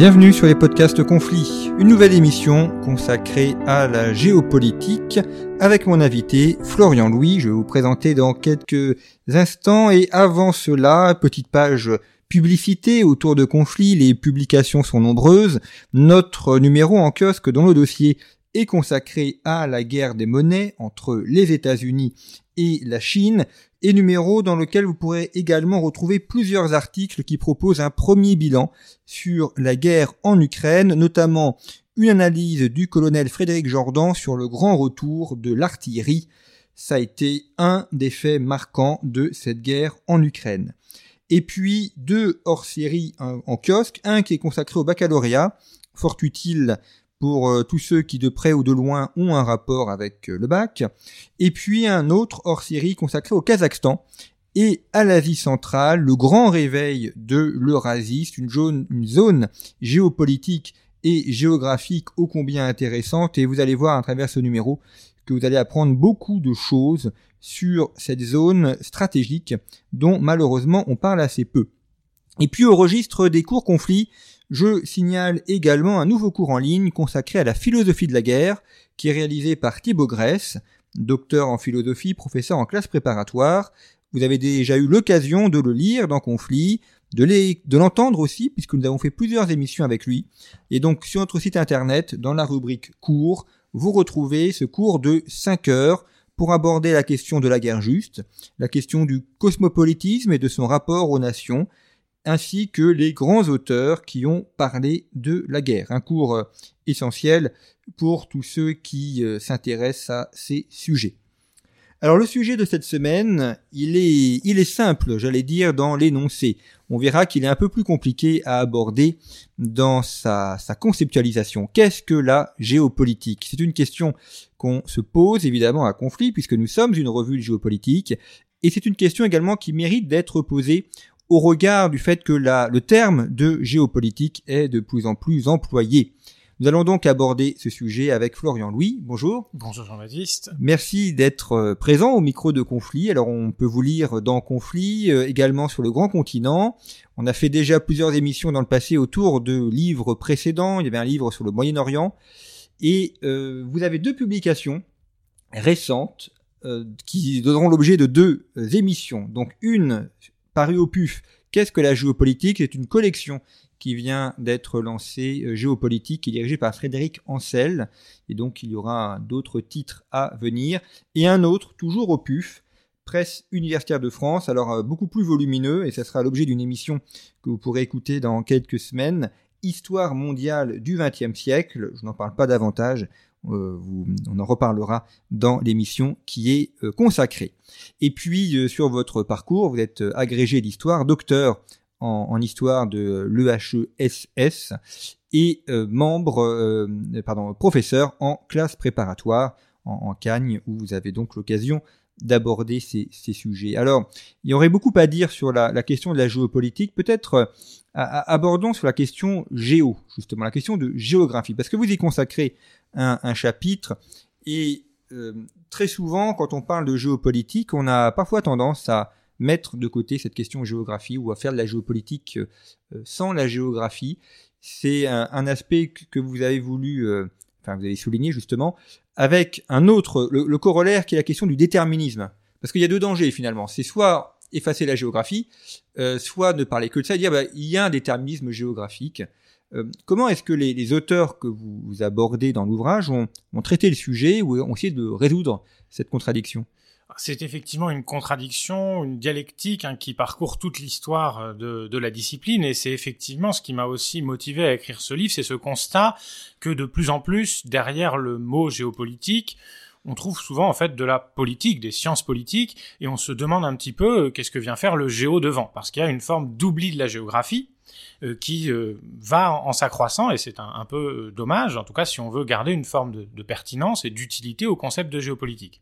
Bienvenue sur les podcasts Conflits, une nouvelle émission consacrée à la géopolitique avec mon invité Florian Louis. Je vais vous présenter dans quelques instants et avant cela, petite page publicité autour de conflits, les publications sont nombreuses. Notre numéro en kiosque dans le dossier est consacré à la guerre des monnaies entre les États-Unis et la Chine, et numéro dans lequel vous pourrez également retrouver plusieurs articles qui proposent un premier bilan sur la guerre en Ukraine, notamment une analyse du colonel Frédéric Jordan sur le grand retour de l'artillerie. Ça a été un des faits marquants de cette guerre en Ukraine. Et puis deux hors-série en kiosque, un qui est consacré au baccalauréat, fort utile pour euh, tous ceux qui de près ou de loin ont un rapport avec euh, le bac, et puis un autre hors-série consacré au Kazakhstan. Et à l'Asie centrale, le grand réveil de l'Eurasie, une zone, une zone géopolitique et géographique ô combien intéressante, et vous allez voir à travers ce numéro que vous allez apprendre beaucoup de choses sur cette zone stratégique dont malheureusement on parle assez peu. Et puis au registre des cours conflits, je signale également un nouveau cours en ligne consacré à la philosophie de la guerre, qui est réalisé par Thibaut Grèce, docteur en philosophie, professeur en classe préparatoire. Vous avez déjà eu l'occasion de le lire dans Conflit, de l'entendre aussi, puisque nous avons fait plusieurs émissions avec lui. Et donc sur notre site internet, dans la rubrique cours, vous retrouvez ce cours de 5 heures pour aborder la question de la guerre juste, la question du cosmopolitisme et de son rapport aux nations, ainsi que les grands auteurs qui ont parlé de la guerre. Un cours euh, essentiel pour tous ceux qui euh, s'intéressent à ces sujets. Alors le sujet de cette semaine, il est, simple, j'allais dire, dans l'énoncé. On verra qu'il est un peu plus compliqué à aborder dans sa, sa conceptualisation. Qu'est-ce que la géopolitique? C'est une question qu'on se pose évidemment à conflit puisque nous sommes une revue de géopolitique et c'est une question également qui mérite d'être posée au regard du fait que la, le terme de géopolitique est de plus en plus employé. Nous allons donc aborder ce sujet avec Florian Louis. Bonjour. Bonjour Jean-Baptiste. Merci d'être euh, présent au micro de Conflit. Alors on peut vous lire dans Conflit, euh, également sur le grand continent. On a fait déjà plusieurs émissions dans le passé autour de livres précédents. Il y avait un livre sur le Moyen-Orient. Et euh, vous avez deux publications récentes qui donneront l'objet de deux émissions. Donc une paru au PUF. Qu'est-ce que la géopolitique? C'est une collection qui vient d'être lancée, euh, géopolitique, qui est dirigée par Frédéric Ancel. Et donc il y aura d'autres titres à venir. Et un autre, toujours au PUF, Presse universitaire de France, alors euh, beaucoup plus volumineux, et ça sera l'objet d'une émission que vous pourrez écouter dans quelques semaines. Histoire mondiale du XXe siècle, je n'en parle pas davantage, euh, on en reparlera dans l'émission qui est euh, consacrée. Et puis euh, sur votre parcours, vous êtes agrégé d'histoire, docteur en, histoire de l'EHESS et membre, pardon, professeur en classe préparatoire en, Cagne, où vous avez donc l'occasion d'aborder ces, sujets. Alors, il y aurait beaucoup à dire sur la, question de la géopolitique. Peut-être abordons sur la question géo, justement, la question de géographie, parce que vous y consacrez un, chapitre et euh, très souvent, quand on parle de géopolitique, on a parfois tendance à mettre de côté cette question géographie ou à faire de la géopolitique euh, sans la géographie. C'est un, aspect que vous avez voulu, euh, enfin vous avez souligné justement, avec un autre, le, corollaire qui est la question du déterminisme. Parce qu'il y a deux dangers finalement. C'est soit effacer la géographie, soit ne parler que de ça et dire bah, il y a un déterminisme géographique. Euh, comment est-ce que les, auteurs que vous, abordez dans l'ouvrage ont, traité le sujet ou ont essayé de résoudre cette contradiction? C'est effectivement une contradiction, une dialectique hein, qui parcourt toute l'histoire euh, de, la discipline, et c'est effectivement ce qui m'a aussi motivé à écrire ce livre, c'est ce constat que de plus en plus, derrière le mot géopolitique, on trouve souvent en fait de la politique, des sciences politiques, et on se demande un petit peu euh, qu'est-ce que vient faire le géo devant, parce qu'il y a une forme d'oubli de la géographie euh, qui euh, va en, s'accroissant, et c'est un, peu dommage, en tout cas si on veut garder une forme de, de pertinence et d'utilité au concept de géopolitique.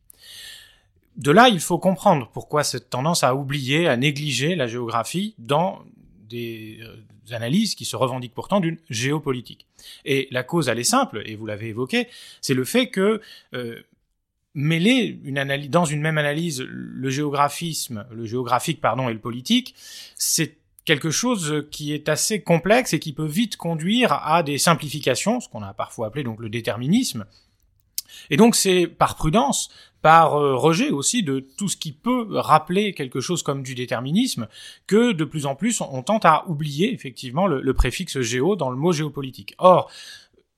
De là, il faut comprendre pourquoi cette tendance à oublier, à négliger la géographie dans des analyses qui se revendiquent pourtant d'une géopolitique. Et la cause, elle est simple, et vous l'avez évoqué, c'est le fait que mêler une analyse, dans une même analyse le géographisme, le géographique pardon et le politique, c'est quelque chose qui est assez complexe et qui peut vite conduire à des simplifications, ce qu'on a parfois appelé donc le déterminisme. Et donc c'est par prudence, par euh, rejet aussi de tout ce qui peut rappeler quelque chose comme du déterminisme, que de plus en plus on, tente à oublier effectivement le, le préfixe géo dans le mot géopolitique. Or,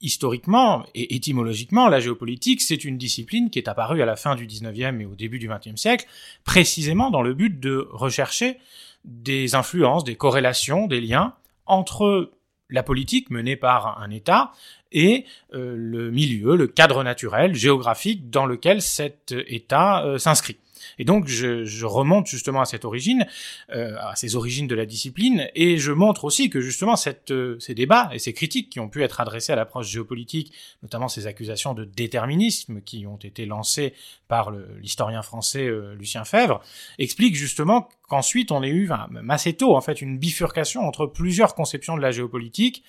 historiquement et étymologiquement, la géopolitique, c'est une discipline qui est apparue à la fin du 19e et au début du 20e siècle, précisément dans le but de rechercher des influences, des corrélations, des liens entre la politique menée par un État et euh, le milieu, le cadre naturel, géographique dans lequel cet État euh, s'inscrit. Et donc je, je, remonte justement à cette origine, euh, à ces origines de la discipline, et je montre aussi que justement cette, euh, ces débats et ces critiques qui ont pu être adressés à l'approche géopolitique, notamment ces accusations de déterminisme qui ont été lancées par l'historien français euh, Lucien Fèvre, expliquent justement qu'ensuite on ait eu, même assez tôt en fait, une bifurcation entre plusieurs conceptions de la géopolitique,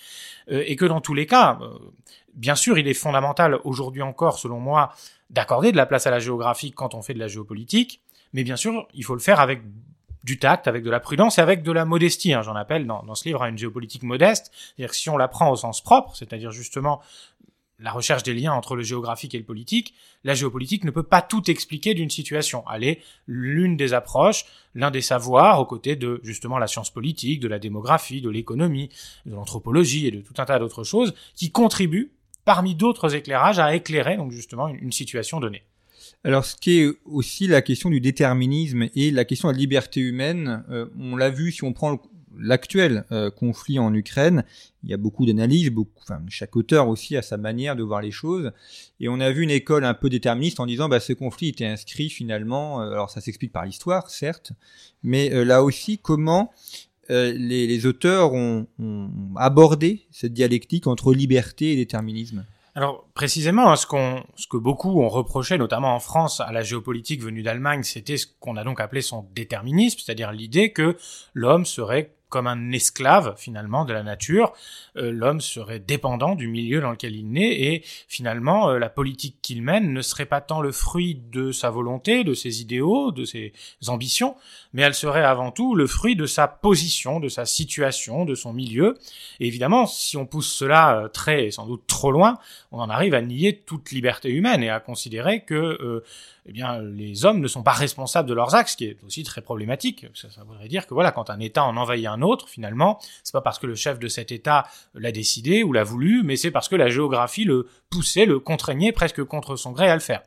et que dans tous les cas, bien sûr, il est fondamental aujourd'hui encore, selon moi, d'accorder de la place à la géographie quand on fait de la géopolitique, mais bien sûr, il faut le faire avec du tact, avec de la prudence et avec de la modestie. Hein, J'en appelle dans, dans, ce livre à une géopolitique modeste. C'est-à-dire que si on la prend au sens propre, c'est-à-dire justement la recherche des liens entre le géographique et le politique, la géopolitique ne peut pas tout expliquer d'une situation. Elle est l'une des approches, l'un des savoirs aux côtés de justement la science politique, de la démographie, de l'économie, de l'anthropologie et de tout un tas d'autres choses qui contribuent parmi d'autres éclairages, à éclairer donc justement une, situation donnée. Alors, ce qui est aussi la question du déterminisme et la question de la liberté humaine, euh, on l'a vu si on prend l'actuel euh, conflit en Ukraine, il y a beaucoup d'analyses, beaucoup, enfin, chaque auteur aussi a sa manière de voir les choses, et on a vu une école un peu déterministe en disant bah ce conflit était inscrit finalement, euh, alors ça s'explique par l'histoire certes, mais là aussi comment euh, les, auteurs ont, abordé cette dialectique entre liberté et déterminisme. Alors précisément, hein, ce, ce que beaucoup ont reproché, notamment en France, à la géopolitique venue d'Allemagne, c'était ce qu'on a donc appelé son déterminisme, c'est-à-dire l'idée que l'homme serait comme un esclave finalement de la nature. Euh, l'homme serait dépendant du milieu dans lequel il naît et finalement euh, la politique qu'il mène ne serait pas tant le fruit de sa volonté, de ses idéaux, de ses ambitions, mais elle serait avant tout le fruit de sa position, de sa situation, de son milieu. Et évidemment, si on pousse cela euh, très sans doute trop loin, on en arrive à nier toute liberté humaine et à considérer que eh bien, les hommes ne sont pas responsables de leurs actes, ce qui est aussi très problématique. Ça, ça voudrait dire que voilà, quand un État en envahit un autre, finalement, c'est pas parce que le chef de cet État l'a décidé ou l'a voulu, mais c'est parce que la géographie le poussait, le contraignait presque contre son gré à le faire.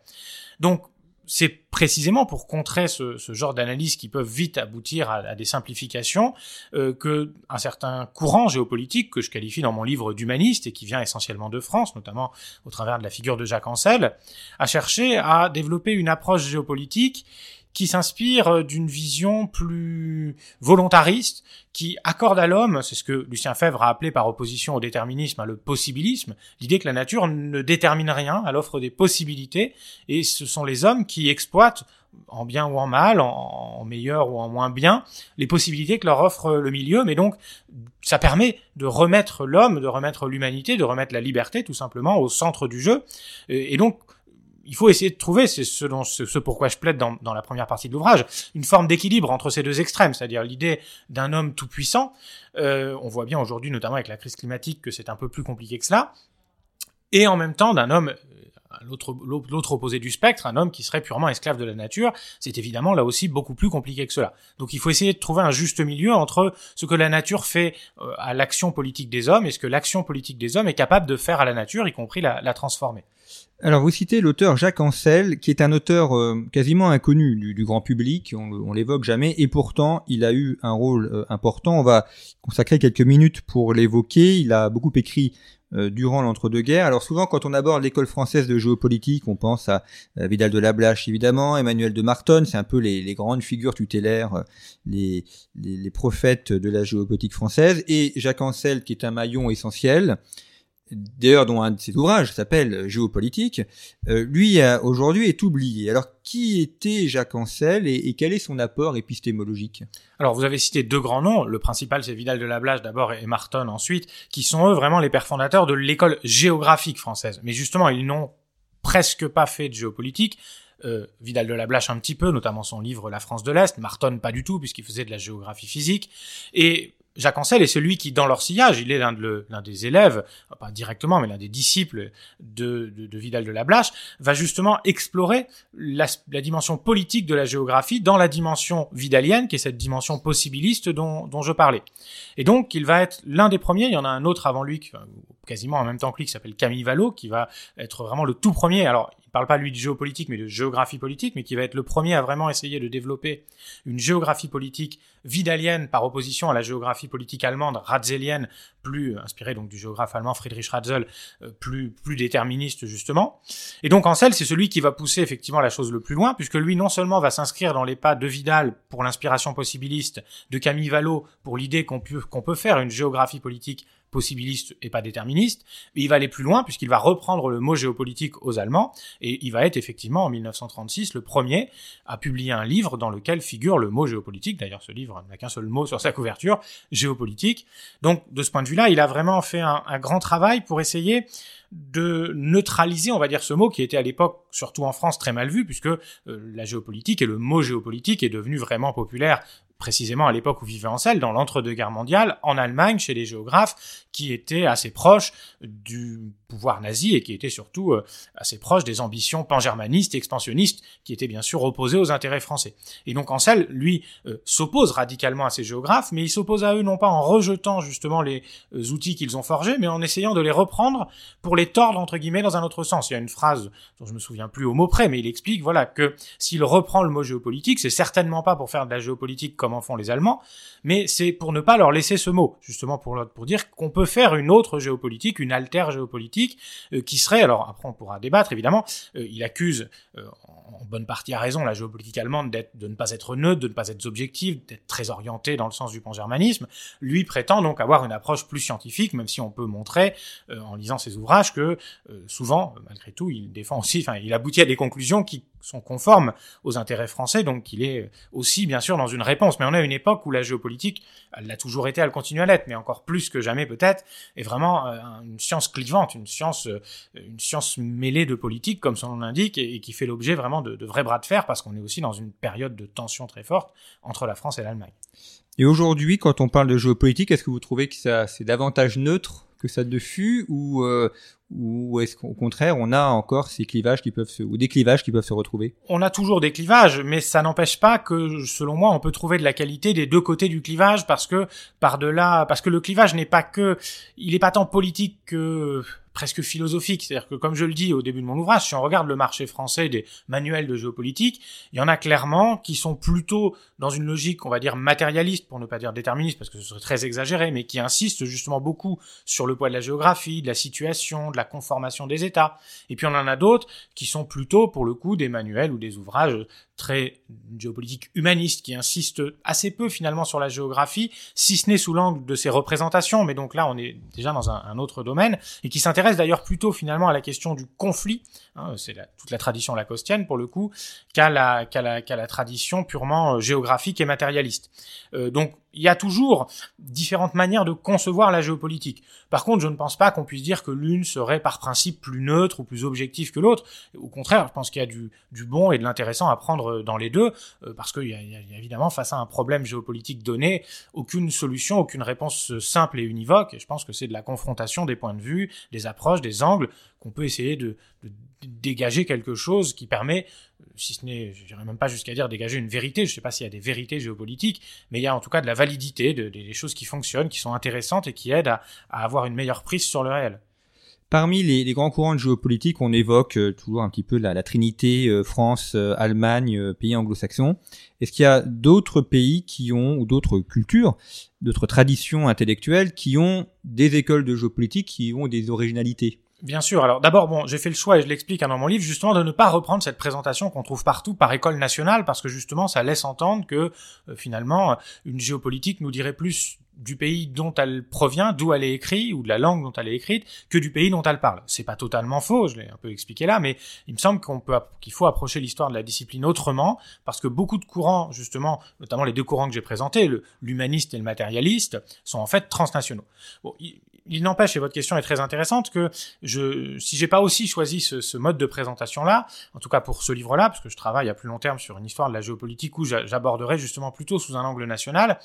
Donc, c'est précisément pour contrer ce, genre d'analyse qui peuvent vite aboutir à, des simplifications euh, que un certain courant géopolitique que je qualifie dans mon livre d'humaniste et qui vient essentiellement de France, notamment au travers de la figure de Jacques Ancel, a cherché à développer une approche géopolitique qui s'inspire euh, d'une vision plus volontariste, qui accorde à l'homme, c'est ce que Lucien Fèvre a appelé par opposition au déterminisme, le possibilisme, l'idée que la nature ne détermine rien, elle offre des possibilités, et ce sont les hommes qui exploitent, en bien ou en mal, en, meilleur ou en moins bien, les possibilités que leur offre le milieu, mais donc ça permet de remettre l'homme, de remettre l'humanité, de remettre la liberté tout simplement au centre du jeu, et donc il faut essayer de trouver, c'est ce, ce, pourquoi je plaide dans, dans la première partie de l'ouvrage, une forme d'équilibre entre ces deux extrêmes, c'est-à-dire l'idée d'un homme tout puissant. Euh, on voit bien aujourd'hui, notamment avec la crise climatique, que c'est un peu plus compliqué que cela, et en même temps d'un homme l'autre opposé du spectre, un homme qui serait purement esclave de la nature, c'est évidemment là aussi beaucoup plus compliqué que cela. Donc il faut essayer de trouver un juste milieu entre ce que la nature fait euh, à l'action politique des hommes et ce que l'action politique des hommes est capable de faire à la nature, y compris la, la transformer. Alors vous citez l'auteur Jacques Ancel, qui est un auteur euh, quasiment inconnu du, grand public, on, on l'évoque jamais, et pourtant il a eu un rôle euh, important. On va consacrer quelques minutes pour l'évoquer. Il a beaucoup écrit durant l'entre-deux-guerres. Alors souvent, quand on aborde l'école française de géopolitique, on pense à, Vidal de Lablache, évidemment, Emmanuel de Martonne, c'est un peu les, grandes figures tutélaires, les, les, les, prophètes de la géopolitique française, et Jacques Ancel, qui est un maillon essentiel d'ailleurs dont un de ses ouvrages s'appelle Géopolitique, euh, lui aujourd'hui est oublié. Alors qui était Jacques Ancel et, quel est son apport épistémologique? Alors vous avez cité deux grands noms, le principal c'est Vidal de Blache d'abord et Marton ensuite, qui sont eux vraiment les pères fondateurs de l'école géographique française. Mais justement ils n'ont presque pas fait de géopolitique. Euh, Vidal de Blache un petit peu, notamment son livre La France de l'Est, Marton pas du tout puisqu'il faisait de la géographie physique, et Jacques Ancel est celui qui, dans leur sillage, il est l'un de des élèves, pas directement, mais l'un des disciples de, Vidal de la Blache, va justement explorer la, dimension politique de la géographie dans la dimension vidalienne, qui est cette dimension possibiliste dont, je parlais. Et donc, il va être l'un des premiers, il y en a un autre avant lui, quasiment en même temps que lui, qui s'appelle Camille Vallot, qui va être vraiment le tout premier. Alors, parle pas lui de géopolitique, mais de géographie politique, mais qui va être le premier à vraiment essayer de développer une géographie politique vidalienne par opposition à la géographie politique allemande, ratzelienne, plus inspirée donc du géographe allemand Friedrich Ratzel, euh, plus plus déterministe justement. Et donc Ancel, c'est celui qui va pousser effectivement la chose le plus loin, puisque lui non seulement va s'inscrire dans les pas de Vidal pour l'inspiration possibiliste, de Camille Vallot pour l'idée qu'on peut qu'on peut faire une géographie politique possibiliste et pas déterministe, il va aller plus loin puisqu'il va reprendre le mot géopolitique aux Allemands et il va être effectivement en 1936 le premier à publier un livre dans lequel figure le mot géopolitique. D'ailleurs, ce livre n'a qu'un seul mot sur sa couverture, géopolitique. Donc, de ce point de vue-là, il a vraiment fait un, grand travail pour essayer de neutraliser, on va dire, ce mot qui était à l'époque, surtout en France, très mal vu, puisque euh, la géopolitique et le mot géopolitique est devenu vraiment populaire précisément à l'époque où vivait Ancel, dans l'entre-deux-guerres mondiales, en Allemagne, chez les géographes, qui étaient assez proches du pouvoir nazi et qui étaient surtout euh, assez proches des ambitions pan-germanistes et expansionnistes, qui étaient bien sûr opposées aux intérêts français. Et donc Ancel, lui, euh, s'oppose radicalement à ces géographes, mais il s'oppose à eux non pas en rejetant justement les euh, outils qu'ils ont forgés, mais en essayant de les reprendre pour les tordre, entre guillemets, dans un autre sens. Il y a une phrase dont je me souviens plus au mot près, mais il explique, voilà, que s'il reprend le mot géopolitique, c'est certainement pas pour faire de la géopolitique comme font les Allemands, mais c'est pour ne pas leur laisser ce mot, justement pour, pour dire qu'on peut faire une autre géopolitique, une altère géopolitique, euh, qui serait, alors après on pourra débattre évidemment, euh, il accuse euh, en bonne partie à raison la géopolitique allemande de ne pas être neutre, de ne pas être objective, d'être très orientée dans le sens du pan-germanisme, lui prétend donc avoir une approche plus scientifique, même si on peut montrer en lisant ses ouvrages que souvent, malgré tout, il défend aussi, enfin il aboutit à des conclusions qui sont conformes aux intérêts français, donc il est aussi bien sûr dans une réponse. Mais on a une époque où la géopolitique, elle l'a toujours été, elle continue à l'être, mais encore plus que jamais peut-être, est vraiment euh, une science clivante, une science, euh, une science mêlée de politique, comme son nom l'indique, et, qui fait l'objet vraiment de, de vrais bras de fer, parce qu'on est aussi dans une période de tension très forte entre la France et l'Allemagne. Et aujourd'hui, quand on parle de géopolitique, est-ce que vous trouvez que ça c'est davantage neutre que ça ne fut, euh, ou est-ce qu'au contraire, on a encore ces clivages qui peuvent se, ou des clivages qui peuvent se retrouver? On a toujours des clivages, mais ça n'empêche pas que, selon moi, on peut trouver de la qualité des deux côtés du clivage parce que par delà, parce que le clivage n'est pas que, il est pas tant politique que presque philosophique. C'est-à-dire que, comme je le dis au début de mon ouvrage, si on regarde le marché français des manuels de géopolitique, il y en a clairement qui sont plutôt dans une logique, on va dire, matérialiste, pour ne pas dire déterministe, parce que ce serait très exagéré, mais qui insistent justement beaucoup sur le poids de la géographie, de la situation, de la conformation des États. Et puis on en a d'autres qui sont plutôt, pour le coup, des manuels ou des ouvrages très géopolitique humaniste qui insiste assez peu finalement sur la géographie, si ce n'est sous l'angle de ses représentations, mais donc là on est déjà dans un, autre domaine, et qui s'intéresse d'ailleurs plutôt finalement à la question du conflit, hein, c'est toute la tradition lacostienne pour le coup, qu'à la, qu'à la, qu'à la tradition purement euh, géographique et matérialiste. Euh, donc il y a toujours différentes manières de concevoir la géopolitique. Par contre, je ne pense pas qu'on puisse dire que l'une serait par principe plus neutre ou plus objective que l'autre. Au contraire, je pense qu'il y a du, du, bon et de l'intéressant à prendre dans les deux, euh, parce qu'il y, a évidemment, face à un problème géopolitique donné, aucune solution, aucune réponse simple et univoque. Et je pense que c'est de la confrontation des points de vue, des approches, des angles, qu'on peut essayer de, dégager quelque chose qui permet si ce n'est, je dirais même pas jusqu'à dire dégager une vérité, je ne sais pas s'il y a des vérités géopolitiques, mais il y a en tout cas de la validité, de, des choses qui fonctionnent, qui sont intéressantes et qui aident à, avoir une meilleure prise sur le réel. Parmi les, grands courants de géopolitique, on évoque euh, toujours un petit peu la, trinité euh, France, euh, Allemagne, pays anglo-saxons. Est-ce qu'il y a d'autres pays qui ont, ou d'autres cultures, d'autres traditions intellectuelles qui ont des écoles de géopolitique qui ont des originalités? Bien sûr. Alors d'abord, bon, j'ai fait le choix et je l'explique hein, dans mon livre justement de ne pas reprendre cette présentation qu'on trouve partout par école nationale parce que justement ça laisse entendre que finalement une géopolitique nous dirait plus du pays dont elle provient, d'où elle est écrite, ou de la langue dont elle est écrite, que du pays dont elle parle. C'est pas totalement faux, je l'ai un peu expliqué là, mais il me semble qu'on peut, qu'il faut approcher l'histoire de la discipline autrement, parce que beaucoup de courants, justement, notamment les deux courants que j'ai présentés, l'humaniste et le matérialiste, sont en fait transnationaux. Il n'empêche, et votre question est très intéressante, que je, si j'ai pas aussi choisi ce, ce mode de présentation-là, en tout cas pour ce livre-là, parce que je travaille à plus long terme sur une histoire de la géopolitique où j'aborderai justement plutôt sous un angle national,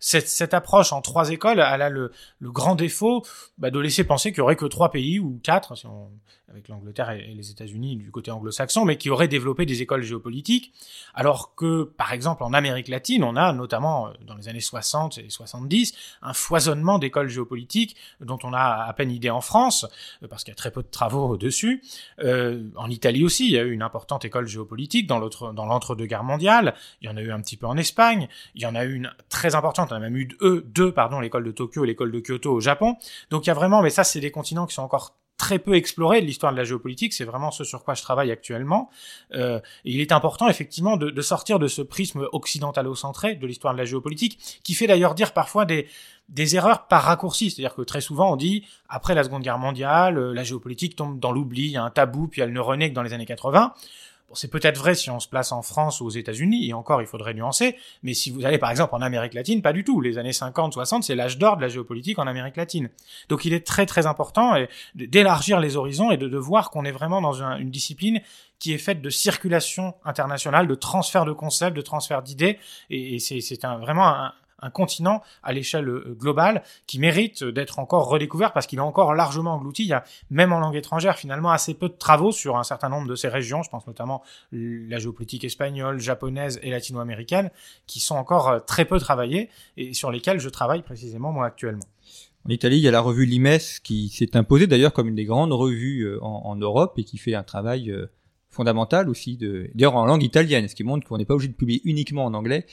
cette, cette approche en trois écoles, elle a le, le grand défaut bah, de laisser penser qu'il y aurait que trois pays ou quatre, si on, avec l'Angleterre et les États-Unis du côté anglo-saxon, mais qui auraient développé des écoles géopolitiques, alors que, par exemple, en Amérique latine, on a notamment euh, dans les années 60 et 70 un foisonnement d'écoles géopolitiques dont on a à peine idée en France, euh, parce qu'il y a très peu de travaux dessus. Euh, en Italie aussi, il y a eu une importante école géopolitique dans l'entre-deux-guerres mondiales. Il y en a eu un petit peu en Espagne. Il y en a eu une très importante. On a même eu deux pardon, l'école de Tokyo et l'école de Kyoto au Japon. Donc il y a vraiment, mais ça, c'est des continents qui sont encore très peu exploré de l'histoire de la géopolitique, c'est vraiment ce sur quoi je travaille actuellement. Euh, il est important effectivement de, de, sortir de ce prisme occidentalo-centré de l'histoire de la géopolitique, qui fait d'ailleurs dire parfois des, des erreurs par raccourci. C'est-à-dire que très souvent on dit, après la Seconde Guerre mondiale, euh, la géopolitique tombe dans l'oubli, il y a un tabou, puis elle ne renaît que dans les années 80. Bon, c'est peut-être vrai si on se place en France ou aux États-Unis, et encore, il faudrait nuancer, mais si vous allez par exemple en Amérique latine, pas du tout. Les années 50, 60, c'est l'âge d'or de la géopolitique en Amérique latine. Donc il est très très important d'élargir les horizons et de, voir qu'on est vraiment dans une discipline qui est faite de circulation internationale, de transfert de concepts, de transfert d'idées, et, c'est vraiment un, un continent à l'échelle euh, globale qui mérite d'être encore redécouvert parce qu'il est encore largement englouti. Il y a même en langue étrangère finalement assez peu de travaux sur un certain nombre de ces régions. Je pense notamment la géopolitique espagnole, japonaise et latino-américaine qui sont encore euh, très peu travaillées et sur lesquelles je travaille précisément moi actuellement. En Italie, il y a la revue Limes qui s'est imposée d'ailleurs comme une des grandes revues euh, en, Europe et qui fait un travail fondamental aussi d'ailleurs en langue italienne, ce qui montre qu'on n'est pas obligé de publier uniquement en anglais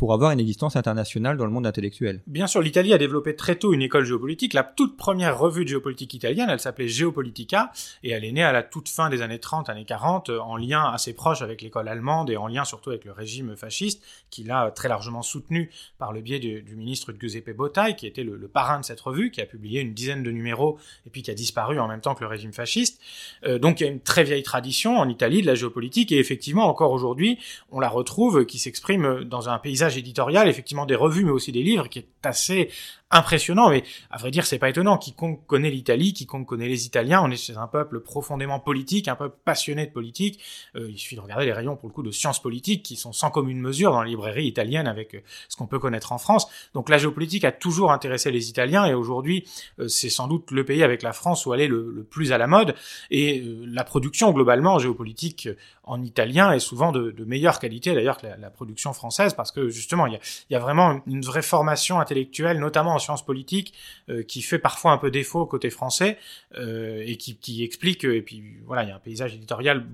pour avoir une existence internationale dans le monde intellectuel. Bien sûr, l'Italie a développé très tôt une école géopolitique. La toute première revue de géopolitique italienne, elle s'appelait Geopolitica, et elle est née à la toute fin des années 30, années 40, en lien assez proche avec l'école allemande et en lien surtout avec le régime fasciste, qui l'a très largement soutenu par le biais du, ministre Giuseppe Bottai, qui était le, parrain de cette revue, qui a publié une dizaine de numéros et puis qui a disparu en même temps que le régime fasciste. Euh, donc il y a une très vieille tradition en Italie de la géopolitique, et effectivement, encore aujourd'hui, on la retrouve qui s'exprime dans un paysage éditorial, effectivement des revues, mais aussi des livres, qui assez impressionnant. Mais à vrai dire, c'est pas étonnant. Quiconque connaît l'Italie, quiconque connaît les Italiens, on est chez un peuple profondément politique, un peuple passionné de politique. Euh, il suffit de regarder les rayons pour le coup de sciences politiques qui sont sans commune mesure dans les librairies italiennes avec euh, ce qu'on peut connaître en France. Donc la géopolitique a toujours intéressé les Italiens et aujourd'hui euh, c'est sans doute le pays avec la France où elle est le, plus à la mode. Et la production globalement géopolitique en italien est souvent de, meilleure qualité d'ailleurs que la, production française parce que justement il y a vraiment une vraie formation notamment en sciences politiques, euh, qui fait parfois un peu défaut côté français euh, et qui, qui explique et puis voilà il y a un paysage éditorial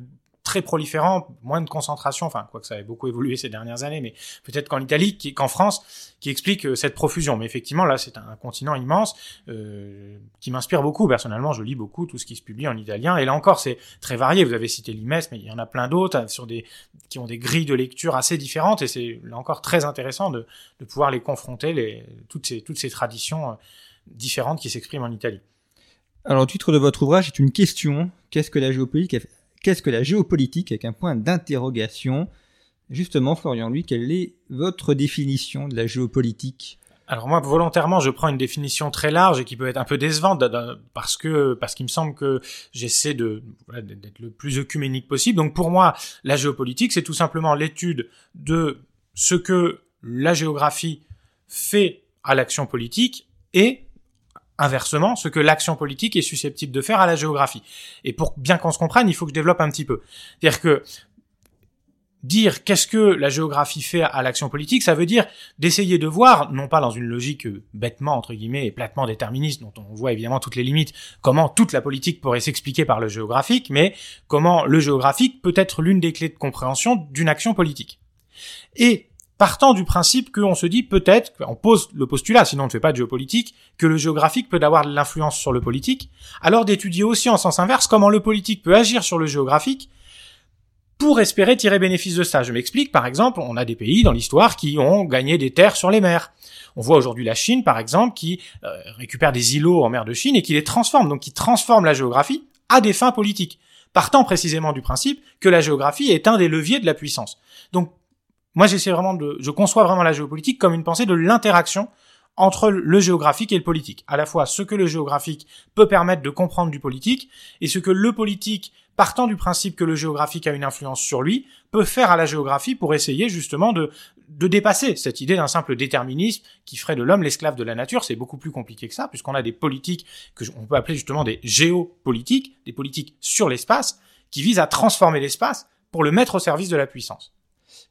très proliférant, moins de concentration, enfin, quoi que ça ait beaucoup évolué ces dernières années, mais peut-être qu'en Italie, qu'en France, qui explique euh, cette profusion. Mais effectivement, là, c'est un continent immense euh, qui m'inspire beaucoup. Personnellement, je lis beaucoup tout ce qui se publie en italien. Et là encore, c'est très varié. Vous avez cité Limes, mais il y en a plein d'autres euh, sur des qui ont des grilles de lecture assez différentes. Et c'est là encore très intéressant de, de pouvoir les confronter, les, toutes ces toutes ces traditions euh, différentes qui s'expriment en Italie. Alors, le titre de votre ouvrage est une question. Qu'est-ce que la géopolitique Qu'est-ce que la géopolitique avec un point d'interrogation Justement, Florian, lui, quelle est votre définition de la géopolitique? Alors moi volontairement je prends une définition très large et qui peut être un peu décevante parce que parce qu'il me semble que j'essaie de d'être le plus œcuménique possible. Donc pour moi la géopolitique c'est tout simplement l'étude de ce que la géographie fait à l'action politique et inversement ce que l'action politique est susceptible de faire à la géographie. Et pour bien qu'on se comprenne, il faut que je développe un petit peu. C'est-à-dire que dire qu'est-ce que la géographie fait à l'action politique, ça veut dire d'essayer de voir, non pas dans une logique euh, bêtement, entre guillemets, et platement déterministe, dont on voit évidemment toutes les limites, comment toute la politique pourrait s'expliquer par le géographique, mais comment le géographique peut être l'une des clés de compréhension d'une action politique. Et partant du principe qu'on se dit peut-être, on pose le postulat, sinon on ne fait pas de géopolitique, que le géographique peut avoir de l'influence sur le politique, alors d'étudier aussi en sens inverse comment le politique peut agir sur le géographique pour espérer tirer bénéfice de ça. Je m'explique, par exemple, on a des pays dans l'histoire qui ont gagné des terres sur les mers. On voit aujourd'hui la Chine, par exemple, qui euh, récupère des îlots en mer de Chine et qui les transforme, donc qui transforme la géographie à des fins politiques, partant précisément du principe que la géographie est un des leviers de la puissance. Donc, moi, j'essaie vraiment de, je conçois vraiment la géopolitique comme une pensée de l'interaction entre le géographique et le politique. À la fois ce que le géographique peut permettre de comprendre du politique et ce que le politique, partant du principe que le géographique a une influence sur lui, peut faire à la géographie pour essayer justement de, de dépasser cette idée d'un simple déterminisme qui ferait de l'homme l'esclave de la nature. C'est beaucoup plus compliqué que ça puisqu'on a des politiques que on peut appeler justement des géopolitiques, des politiques sur l'espace qui visent à transformer l'espace pour le mettre au service de la puissance.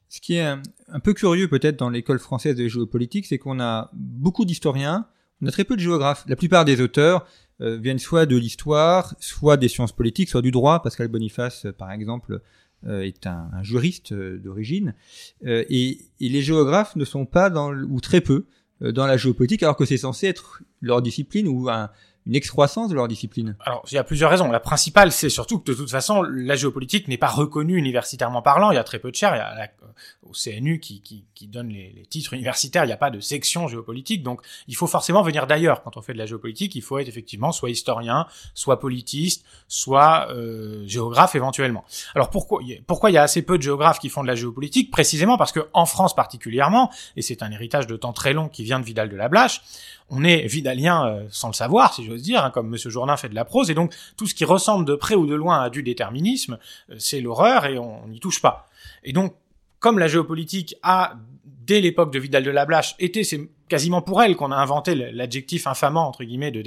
Ce qui est un, peu curieux peut-être dans l'école française de géopolitique, c'est qu'on a beaucoup d'historiens, on a très peu de géographes. La plupart des auteurs euh, viennent soit de l'histoire, soit des sciences politiques, soit du droit. Pascal Boniface, par exemple, euh, est un, juriste euh, d'origine. Et, et, les géographes ne sont pas dans, ou très peu, dans la géopolitique, alors que c'est censé être leur discipline ou un, une excroissance de leur discipline Alors, il y a plusieurs raisons. La principale, c'est surtout que de toute façon, la géopolitique n'est pas reconnue universitairement parlant. Il y a très peu de chaires. Il y a la, au CNU qui, qui, qui donne les, les, titres universitaires. Il n'y a pas de section géopolitique. Donc, il faut forcément venir d'ailleurs. Quand on fait de la géopolitique, il faut être effectivement soit historien, soit politiste, soit euh, géographe éventuellement. Alors, pourquoi, pourquoi il y a assez peu de géographes qui font de la géopolitique? Précisément parce que en France particulièrement, et c'est un héritage de temps très long qui vient de Vidal de la Blache, on est vidalien euh, sans le savoir, si j'ose dire, hein, comme Monsieur Jourdain fait de la prose, et donc tout ce qui ressemble de près ou de loin à du déterminisme, euh, c'est l'horreur et on n'y touche pas. Et donc, comme la géopolitique a dès l'époque de Vidal de la Blache, était c'est quasiment pour elle qu'on a inventé l'adjectif infamant entre guillemets de,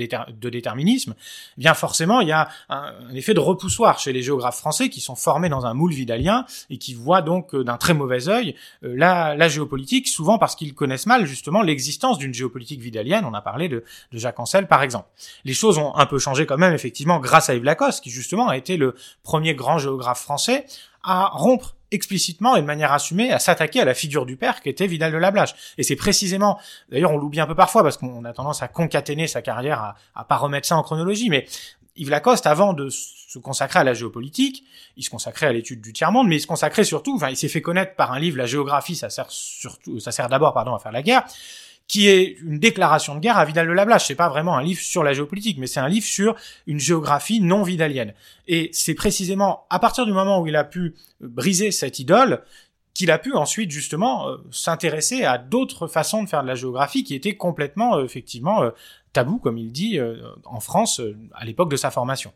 déterminisme. Eh bien forcément, il y a un, effet de repoussoir chez les géographes français qui sont formés dans un moule vidalien et qui voient donc euh, d'un très mauvais œil euh, la, la, géopolitique, souvent parce qu'ils connaissent mal justement l'existence d'une géopolitique vidalienne. On a parlé de, de Jacques Ancel par exemple. Les choses ont un peu changé quand même effectivement grâce à Yves Lacoste qui justement a été le premier grand géographe français à rompre explicitement et de manière assumée à s'attaquer à la figure du père qui était Vidal de la Blache. Et c'est précisément, d'ailleurs on l'oublie un peu parfois parce qu'on a tendance à concaténer sa carrière, à, à pas remettre ça en chronologie, mais Yves Lacoste, avant de se consacrer à la géopolitique, il se consacrait à l'étude du tiers-monde, mais il se consacrait surtout, enfin il s'est fait connaître par un livre, La géographie, ça sert surtout, ça sert d'abord, pardon, à faire la guerre, qui est une déclaration de guerre à Vidal de la Blache. C'est pas vraiment un livre sur la géopolitique, mais c'est un livre sur une géographie non vidalienne. Et c'est précisément à partir du moment où il a pu briser cette idole qu'il a pu ensuite justement euh, s'intéresser à d'autres façons de faire de la géographie qui étaient complètement euh, effectivement euh, tabou, comme il dit, en France à l'époque de sa formation.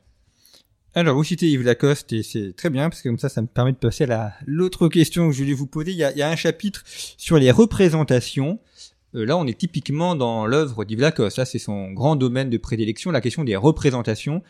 Alors, vous citez Yves Lacoste et c'est très bien parce que comme ça, ça me permet de passer à l'autre question que je voulais vous poser. Il y a un chapitre sur les représentations. Euh, là, on est typiquement dans l'œuvre d'Yves Lacoste. Là, c'est son grand domaine de prédilection, la question des représentations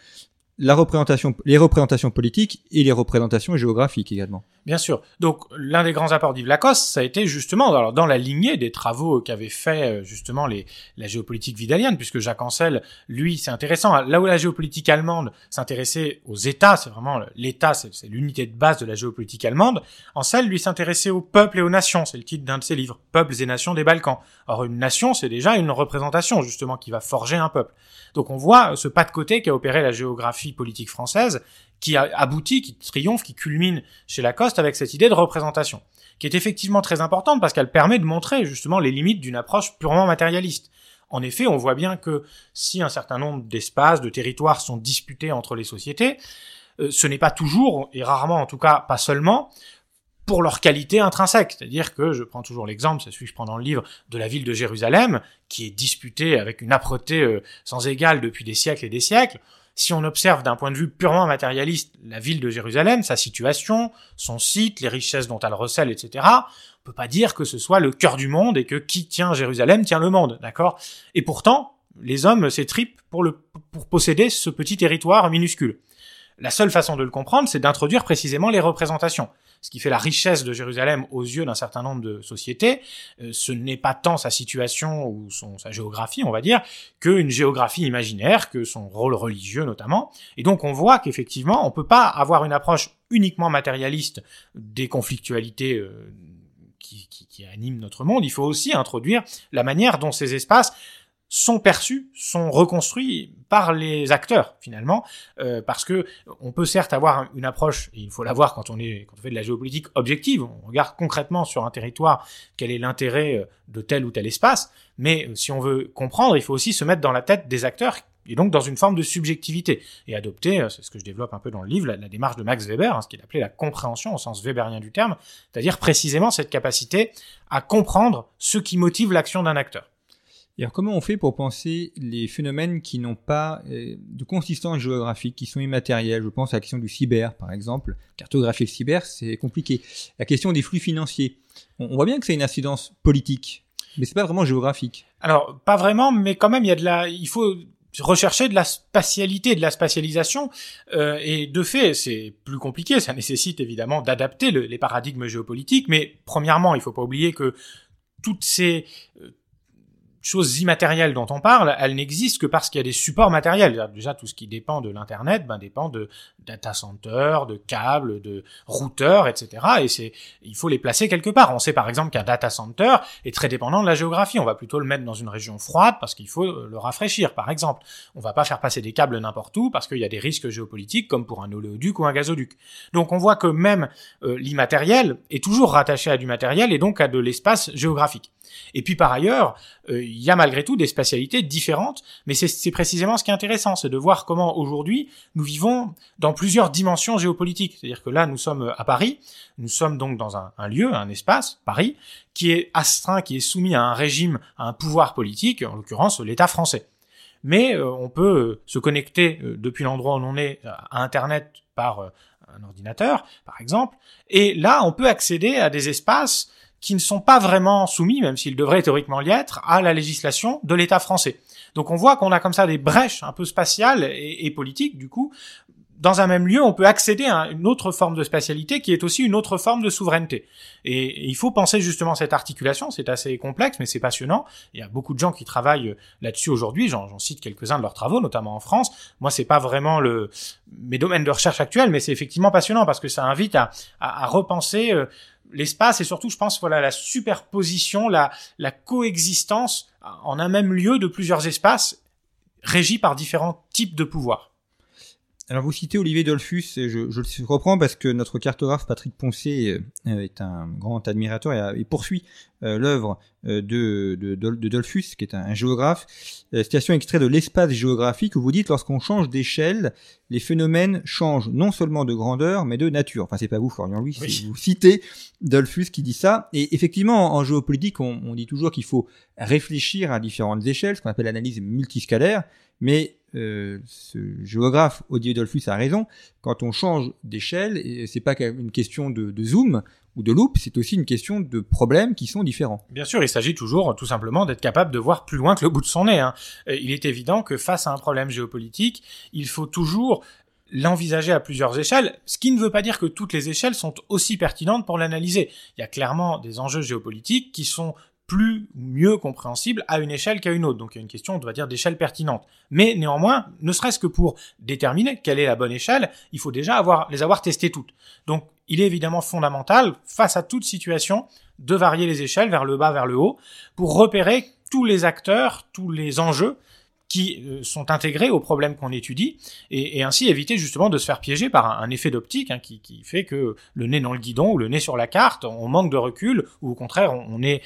la représentation, les représentations politiques et les représentations géographiques également. Bien sûr. Donc l'un des grands apports d'Yves Lacoste, ça a été justement alors, dans la lignée des travaux qu'avaient fait euh, justement les, la géopolitique vidalienne, puisque Jacques Ancel, lui, c'est intéressant. Là où la géopolitique allemande s'intéressait aux États, c'est vraiment l'État, c'est l'unité de base de la géopolitique allemande. Ancel, lui, s'intéressait aux peuples et aux nations. C'est le titre d'un de ses livres, Peuples et nations des Balkans. Or une nation, c'est déjà une représentation justement qui va forger un peuple. Donc on voit ce pas de côté qu'a opéré la géographie politique française, qui a abouti, qui triomphe, qui culmine chez Lacoste avec cette idée de représentation, qui est effectivement très importante parce qu'elle permet de montrer justement les limites d'une approche purement matérialiste. En effet, on voit bien que si un certain nombre d'espaces, de territoires sont disputés entre les sociétés, euh, ce n'est pas toujours, et rarement en tout cas pas seulement, pour leur qualité intrinsèque. C'est-à-dire que je prends toujours l'exemple, c'est celui je prends dans le livre, de la ville de Jérusalem, qui est disputée avec une âpreté euh, sans égale depuis des siècles et des siècles. Si on observe d'un point de vue purement matérialiste la ville de Jérusalem, sa situation, son site, les richesses dont elle recèle, etc., on peut pas dire que ce soit le cœur du monde et que qui tient Jérusalem tient le monde, d'accord? Et pourtant, les hommes s'étripent pour pour posséder ce petit territoire minuscule. La seule façon de le comprendre, c'est d'introduire précisément les représentations. Ce qui fait la richesse de Jérusalem aux yeux d'un certain nombre de sociétés, euh, ce n'est pas tant sa situation ou sa géographie, on va dire, qu'une géographie imaginaire, que son rôle religieux notamment. Et donc on voit qu'effectivement, on peut pas avoir une approche uniquement matérialiste des conflictualités euh, qui animent notre monde. Il faut aussi introduire la manière dont ces espaces sont perçus, sont reconstruits par les acteurs finalement, euh, parce que on peut certes avoir une approche, et il faut l'avoir quand on est quand on fait de la géopolitique objective, on regarde concrètement sur un territoire quel est l'intérêt euh, de tel ou tel espace, mais euh, si on veut comprendre, il faut aussi se mettre dans la tête des acteurs et donc dans une forme de subjectivité et adopter, c'est ce que je développe un peu dans le livre, la, la démarche de Max Weber, hein, ce qu'il appelait la compréhension au sens weberien du terme, c'est-à-dire précisément cette capacité à comprendre ce qui motive l'action d'un acteur. Alors comment on fait pour penser les phénomènes qui n'ont pas euh, de consistance géographique, qui sont immatériels? Je pense à la question du cyber, par exemple. Cartographier le cyber, c'est compliqué. La question des flux financiers. On, voit bien que c'est une incidence politique, mais c'est pas vraiment géographique. Alors pas vraiment, mais quand même il y a de la, il faut rechercher de la spatialité, de la spatialisation, euh, et de fait, c'est plus compliqué. Ça nécessite évidemment d'adapter le, les paradigmes géopolitiques, mais premièrement, il faut pas oublier que toutes ces euh, choses immatérielles dont on parle, elles n'existent que parce qu'il y a des supports matériels. Déjà, tout ce qui dépend de l'Internet ben, dépend de data centers, de câbles, de routeurs, etc. Et c'est, il faut les placer quelque part. On sait par exemple qu'un data center est très dépendant de la géographie. On va plutôt le mettre dans une région froide parce qu'il faut le rafraîchir, par exemple. On va pas faire passer des câbles n'importe où parce qu'il y a des risques géopolitiques comme pour un oléoduc ou un gazoduc. Donc on voit que même euh, l'immatériel est toujours rattaché à du matériel et donc à de l'espace géographique. Et puis par ailleurs, euh, y a malgré tout des spatialités différentes, mais c'est précisément ce qui est intéressant, c'est de voir comment aujourd'hui nous vivons dans plusieurs dimensions géopolitiques. C'est-à-dire que là, nous sommes à Paris, nous sommes donc dans un, lieu, un espace, Paris, qui est astreint, qui est soumis à un régime, à un pouvoir politique, en l'occurrence l'État français. Mais euh, on peut euh, se connecter depuis l'endroit où l'on est à Internet par un ordinateur, par exemple, et là, on peut accéder à des espaces qui ne sont pas vraiment soumis, même s'ils devraient théoriquement y être, à la législation de l'État français. Donc on voit qu'on a comme ça des brèches un peu spatiales et, politiques, du coup, dans un même lieu, on peut accéder à une autre forme de spatialité qui est aussi une autre forme de souveraineté. Et, il faut penser justement cette articulation, c'est assez complexe, mais c'est passionnant. Il y a beaucoup de gens qui travaillent là-dessus aujourd'hui, j'en cite quelques-uns de leurs travaux, notamment en France. Moi, c'est pas vraiment le mes domaines de recherche actuels, mais c'est effectivement passionnant parce que ça invite à, à, à repenser euh, l'espace et surtout, je pense, voilà, la superposition, la, la coexistence en un même lieu de plusieurs espaces régis par différents types de pouvoirs. Alors vous citez Olivier Dolphus, et je, je, le reprends parce que notre cartographe Patrick Poncé euh, est un grand admirateur et, poursuit euh, l'œuvre euh, de, de, de, Dolphus, qui est un, géographe. citation extrait de l'espace géographique où vous dites lorsqu'on change d'échelle, les phénomènes changent non seulement de grandeur, mais de nature. Enfin, c'est pas vous, Florian Louis, oui. vous citez Dolphus qui dit ça. Et effectivement, en géopolitique, on, on dit toujours qu'il faut réfléchir à différentes échelles, ce qu'on appelle l'analyse multiscalaire. Mais euh, ce géographe Odier Dolphus a raison. Quand on change d'échelle, c'est pas une question de, zoom ou de loupe, c'est aussi une question de problèmes qui sont différents. Bien sûr, il s'agit toujours tout simplement d'être capable de voir plus loin que le bout de son nez. Hein. Il est évident que face à un problème géopolitique, il faut toujours l'envisager à plusieurs échelles, ce qui ne veut pas dire que toutes les échelles sont aussi pertinentes pour l'analyser. Il y a clairement des enjeux géopolitiques qui sont plus mieux compréhensible à une échelle qu'à une autre. Donc il y a une question, on doit dire, d'échelle pertinente. Mais néanmoins, ne serait-ce que pour déterminer quelle est la bonne échelle, il faut déjà les avoir testées toutes. Donc il est évidemment fondamental, face à toute situation, de varier les échelles vers le bas, vers le haut, pour repérer tous les acteurs, tous les enjeux qui euh, sont intégrés aux problèmes qu'on étudie, et, ainsi éviter justement de se faire piéger par un, effet d'optique hein, qui, fait que le nez dans le guidon ou le nez sur la carte, on manque de recul, ou au contraire, on, euh,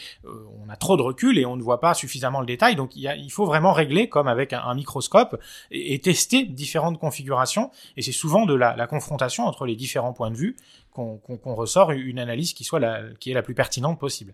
a trop de recul et on ne voit pas suffisamment le détail. Donc il, y a, faut vraiment régler comme avec un, microscope et, tester différentes configurations. Et c'est souvent de la, la, confrontation entre les différents points de vue qu'on qu qu ressort une analyse qui soit qui est la plus pertinente possible.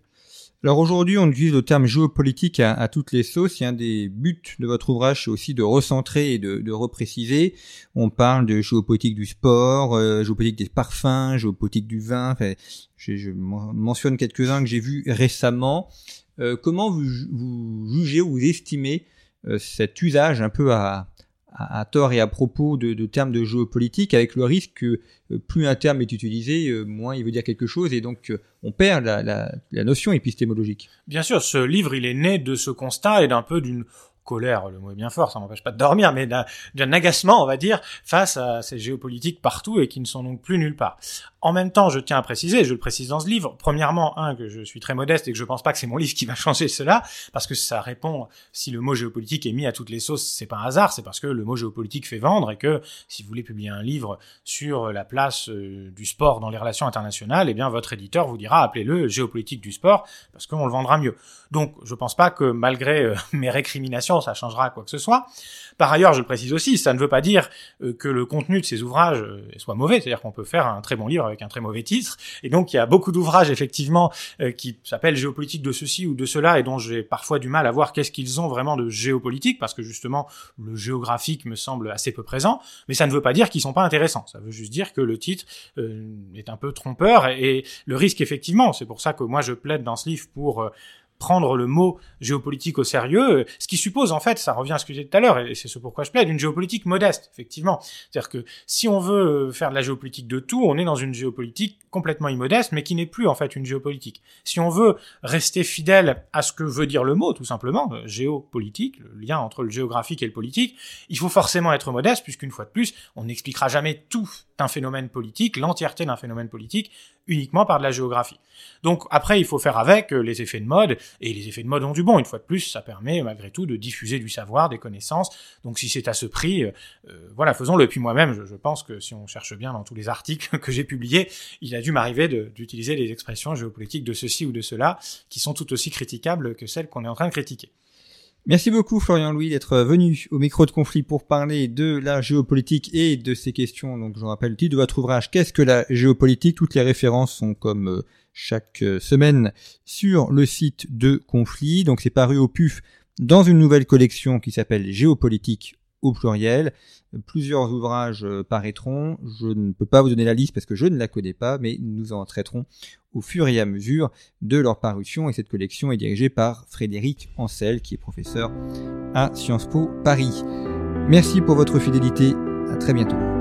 Alors aujourd'hui, on utilise le terme géopolitique à, toutes les sauces. Et un des buts de votre ouvrage, c'est aussi de recentrer et de, de, repréciser. On parle de géopolitique du sport, euh, géopolitique des parfums, géopolitique du vin. Enfin, je, je mentionne quelques-uns que j'ai vus récemment. Euh, comment vous, vous, jugez ou vous estimez euh, cet usage un peu à, à, tort et à propos de, de, termes de géopolitique, avec le risque que euh, plus un terme est utilisé, euh, moins il veut dire quelque chose, et donc euh, on perd la, la, la notion épistémologique. Bien sûr, ce livre, il est né de ce constat et d'un peu d'une colère, le mot est bien fort, ça m'empêche pas de dormir, mais d'un agacement, on va dire, face à ces géopolitiques partout et qui ne sont donc plus nulle part. En même temps, je tiens à préciser, je le précise dans ce livre, premièrement, que je suis très modeste et que je pense pas que c'est mon livre qui va changer cela, parce que ça répond, si le mot géopolitique est mis à toutes les sauces, c'est pas un hasard, c'est parce que le mot géopolitique fait vendre et que si vous voulez publier un livre sur la place euh, du sport dans les relations internationales, eh bien, votre éditeur vous dira, appelez-le géopolitique du sport, parce qu'on le vendra mieux. Donc, je pense pas que malgré euh, mes récriminations, ça changera quoi que ce soit. Par ailleurs, je le précise aussi, ça ne veut pas dire euh, que le contenu de ces ouvrages euh, soit mauvais, c'est-à-dire qu'on peut faire un très bon livre avec un très mauvais titre, et donc il y a beaucoup d'ouvrages effectivement euh, qui s'appellent géopolitique de ceci ou de cela, et dont j'ai parfois du mal à voir qu'est-ce qu'ils ont vraiment de géopolitique, parce que justement le géographique me semble assez peu présent, mais ça ne veut pas dire qu'ils sont pas intéressants, ça veut juste dire que le titre est un peu trompeur, et le risque effectivement, c'est pour ça que moi je plaide dans ce livre pour prendre le mot géopolitique au sérieux, ce qui suppose en fait, ça revient à ce que j'ai dit tout à l'heure, et c'est ce pourquoi je plaide, une géopolitique modeste, effectivement. C'est-à-dire que si on veut faire de la géopolitique de tout, on est dans une géopolitique complètement immodeste, mais qui n'est plus en fait une géopolitique. Si on veut rester fidèle à ce que veut dire le mot, tout simplement, euh, géopolitique, le lien entre le géographique et le politique, il faut forcément être modeste, puisqu'une fois de plus, on n'expliquera jamais tout un phénomène politique, l'entièreté d'un phénomène politique, uniquement par de la géographie. Donc après, il faut faire avec euh, les effets de mode, et les effets de mode ont du bon. Une fois de plus, ça permet malgré tout de diffuser du savoir, des connaissances. Donc si c'est à ce prix, euh, euh, voilà, faisons-le. Puis moi-même, je, je, pense que si on cherche bien dans tous les articles que j'ai publiés, il a dû m'arriver d'utiliser des expressions géopolitiques de ceci ou de cela, qui sont tout aussi critiquables que celles qu'on est en train de critiquer. Merci beaucoup Florian Louis d'être venu au micro de conflit pour parler de la géopolitique et de ces questions. Donc je rappelle le titre de votre ouvrage Qu'est-ce que la géopolitique? Toutes les références sont comme euh, chaque euh, semaine sur le site de conflit. Donc c'est paru au PUF dans une nouvelle collection qui s'appelle Géopolitique au pluriel. Plusieurs ouvrages euh, paraîtront. Je ne peux pas vous donner la liste parce que je ne la connais pas, mais nous en traiterons au fur et à mesure de leur parution. Et cette collection est dirigée par Frédéric Ancel, qui est professeur à Sciences Po Paris. Merci pour votre fidélité. À très bientôt.